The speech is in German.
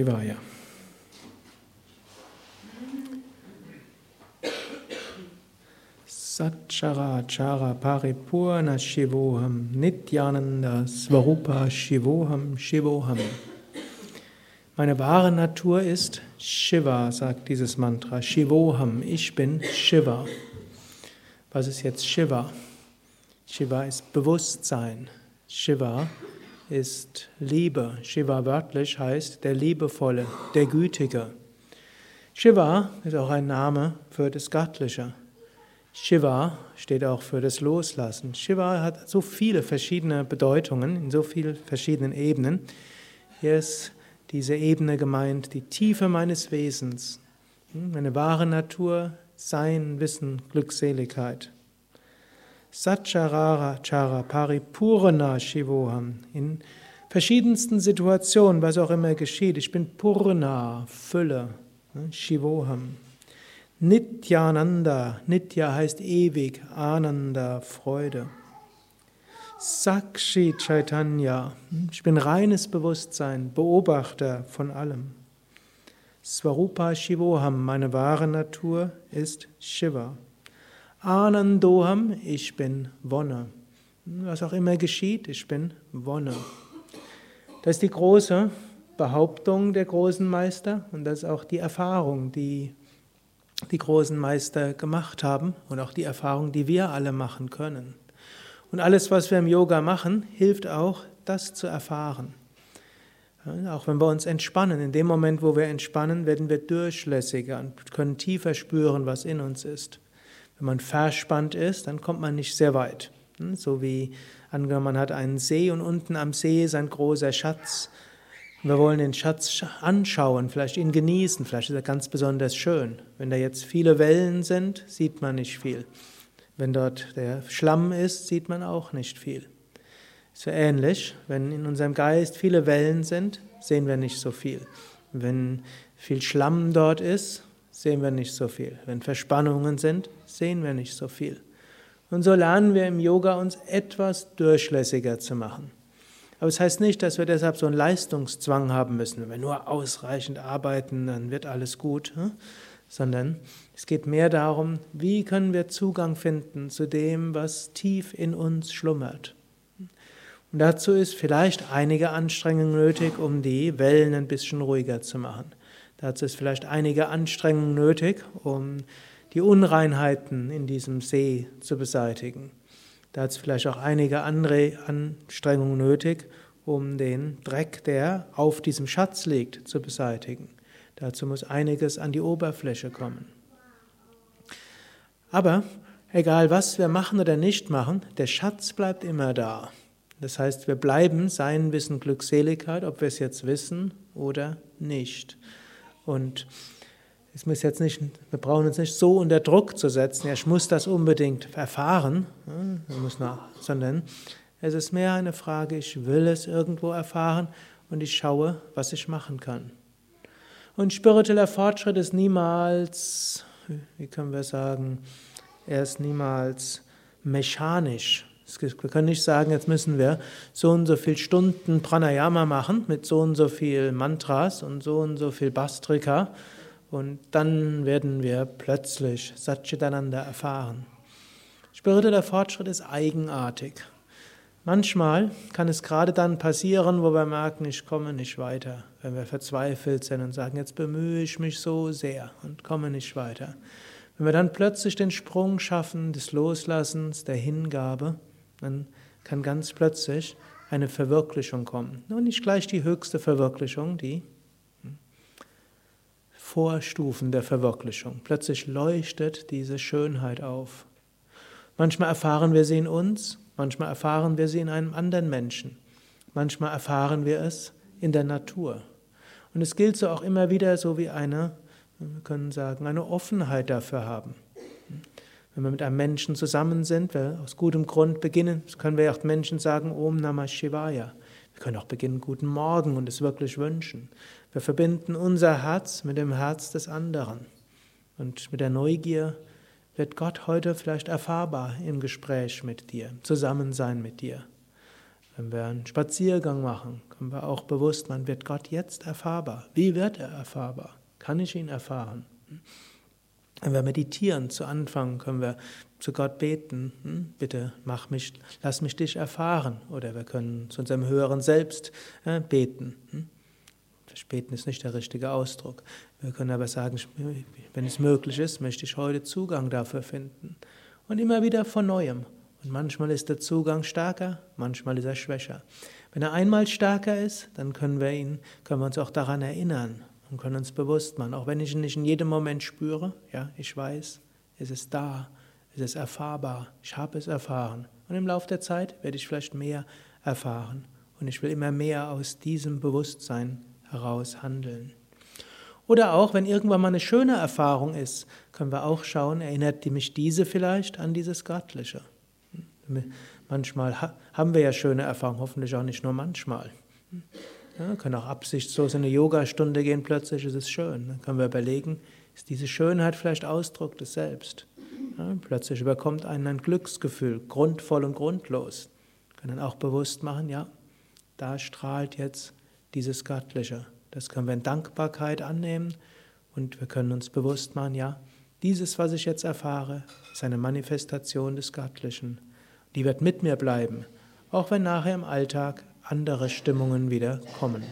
Shivaya. Satcharachara Paripurna Shivoham Nityananda Svarupa Shivoham Shivoham. Meine wahre Natur ist Shiva, sagt dieses Mantra. Shivoham, ich bin Shiva. Was ist jetzt Shiva? Shiva ist Bewusstsein. Shiva ist Liebe. Shiva wörtlich heißt der Liebevolle, der Gütige. Shiva ist auch ein Name für das Göttliche. Shiva steht auch für das Loslassen. Shiva hat so viele verschiedene Bedeutungen in so vielen verschiedenen Ebenen. Hier ist diese Ebene gemeint, die Tiefe meines Wesens, meine wahre Natur, Sein, Wissen, Glückseligkeit. Satcharara Chara Paripurna Shivoham. In verschiedensten Situationen, was auch immer geschieht. Ich bin Purna, Fülle, ne, Shivoham. Nityananda, Nitya heißt ewig, Ananda, Freude. Sakshi Chaitanya, ich bin reines Bewusstsein, Beobachter von allem. Swarupa Shivoham, meine wahre Natur ist Shiva. Anandoham, ich bin Wonne. Was auch immer geschieht, ich bin Wonne. Das ist die große Behauptung der großen Meister und das ist auch die Erfahrung, die die großen Meister gemacht haben und auch die Erfahrung, die wir alle machen können. Und alles, was wir im Yoga machen, hilft auch, das zu erfahren. Auch wenn wir uns entspannen, in dem Moment, wo wir entspannen, werden wir durchlässiger und können tiefer spüren, was in uns ist. Wenn man verspannt ist, dann kommt man nicht sehr weit. Hm, so wie angenommen, man hat einen See und unten am See ist ein großer Schatz. Wir wollen den Schatz anschauen, vielleicht ihn genießen, vielleicht ist er ganz besonders schön. Wenn da jetzt viele Wellen sind, sieht man nicht viel. Wenn dort der Schlamm ist, sieht man auch nicht viel. So ähnlich, wenn in unserem Geist viele Wellen sind, sehen wir nicht so viel. Wenn viel Schlamm dort ist, sehen wir nicht so viel. Wenn Verspannungen sind, sehen wir nicht so viel. Und so lernen wir im Yoga uns etwas durchlässiger zu machen. Aber es das heißt nicht, dass wir deshalb so einen Leistungszwang haben müssen. Wenn wir nur ausreichend arbeiten, dann wird alles gut. Hm? Sondern es geht mehr darum, wie können wir Zugang finden zu dem, was tief in uns schlummert. Und dazu ist vielleicht einige Anstrengung nötig, um die Wellen ein bisschen ruhiger zu machen. Dazu ist vielleicht einige Anstrengung nötig, um die Unreinheiten in diesem See zu beseitigen. Dazu vielleicht auch einige andere Anstrengungen nötig, um den Dreck, der auf diesem Schatz liegt, zu beseitigen. Dazu muss einiges an die Oberfläche kommen. Aber egal was wir machen oder nicht machen, der Schatz bleibt immer da. Das heißt, wir bleiben sein Wissen Glückseligkeit, ob wir es jetzt wissen oder nicht. Und es muss jetzt nicht, wir brauchen uns nicht so unter Druck zu setzen, ich muss das unbedingt erfahren, muss nach, sondern es ist mehr eine Frage, ich will es irgendwo erfahren und ich schaue, was ich machen kann. Und spiritueller Fortschritt ist niemals, wie können wir sagen, er ist niemals mechanisch. Wir können nicht sagen, jetzt müssen wir so und so viele Stunden Pranayama machen mit so und so viel Mantras und so und so viel Bastrika und dann werden wir plötzlich Satchitananda erfahren. Spiritueller Fortschritt ist eigenartig. Manchmal kann es gerade dann passieren, wo wir merken, ich komme nicht weiter, wenn wir verzweifelt sind und sagen, jetzt bemühe ich mich so sehr und komme nicht weiter. Wenn wir dann plötzlich den Sprung schaffen des Loslassens, der Hingabe, dann kann ganz plötzlich eine Verwirklichung kommen. Und nicht gleich die höchste Verwirklichung, die hm, Vorstufen der Verwirklichung. Plötzlich leuchtet diese Schönheit auf. Manchmal erfahren wir sie in uns, manchmal erfahren wir sie in einem anderen Menschen, manchmal erfahren wir es in der Natur. Und es gilt so auch immer wieder so wie eine, wir können sagen, eine Offenheit dafür haben. Wenn wir mit einem Menschen zusammen sind, wir aus gutem Grund beginnen, können wir auch Menschen sagen, Om Namah Shivaya. Wir können auch beginnen, guten Morgen und es wirklich wünschen. Wir verbinden unser Herz mit dem Herz des anderen. Und mit der Neugier wird Gott heute vielleicht erfahrbar im Gespräch mit dir, zusammen sein mit dir. Wenn wir einen Spaziergang machen, können wir auch bewusst, man wird Gott jetzt erfahrbar. Wie wird er erfahrbar? Kann ich ihn erfahren? Wenn wir meditieren zu Anfang, können wir zu Gott beten, hm, bitte mach mich, lass mich dich erfahren. Oder wir können zu unserem höheren Selbst äh, beten. Hm. Beten ist nicht der richtige Ausdruck. Wir können aber sagen, wenn es möglich ist, möchte ich heute Zugang dafür finden. Und immer wieder von neuem. Und manchmal ist der Zugang stärker, manchmal ist er schwächer. Wenn er einmal stärker ist, dann können wir ihn, können wir uns auch daran erinnern und können uns bewusst machen. Auch wenn ich ihn nicht in jedem Moment spüre, ja, ich weiß, es ist da, es ist erfahrbar, ich habe es erfahren. Und im Laufe der Zeit werde ich vielleicht mehr erfahren. Und ich will immer mehr aus diesem Bewusstsein heraus handeln. Oder auch, wenn irgendwann mal eine schöne Erfahrung ist, können wir auch schauen, erinnert mich diese vielleicht an dieses Göttliche. Manchmal haben wir ja schöne Erfahrungen, hoffentlich auch nicht nur manchmal. Ja, können auch absichtslos in eine Yogastunde gehen, plötzlich ist es schön. Dann können wir überlegen, ist diese Schönheit vielleicht Ausdruck des Selbst? Ja, plötzlich überkommt einen ein Glücksgefühl, grundvoll und grundlos. Können auch bewusst machen, ja, da strahlt jetzt dieses Göttliche. Das können wir in Dankbarkeit annehmen und wir können uns bewusst machen, ja, dieses, was ich jetzt erfahre, ist eine Manifestation des Göttlichen. Die wird mit mir bleiben, auch wenn nachher im Alltag andere Stimmungen wieder kommen.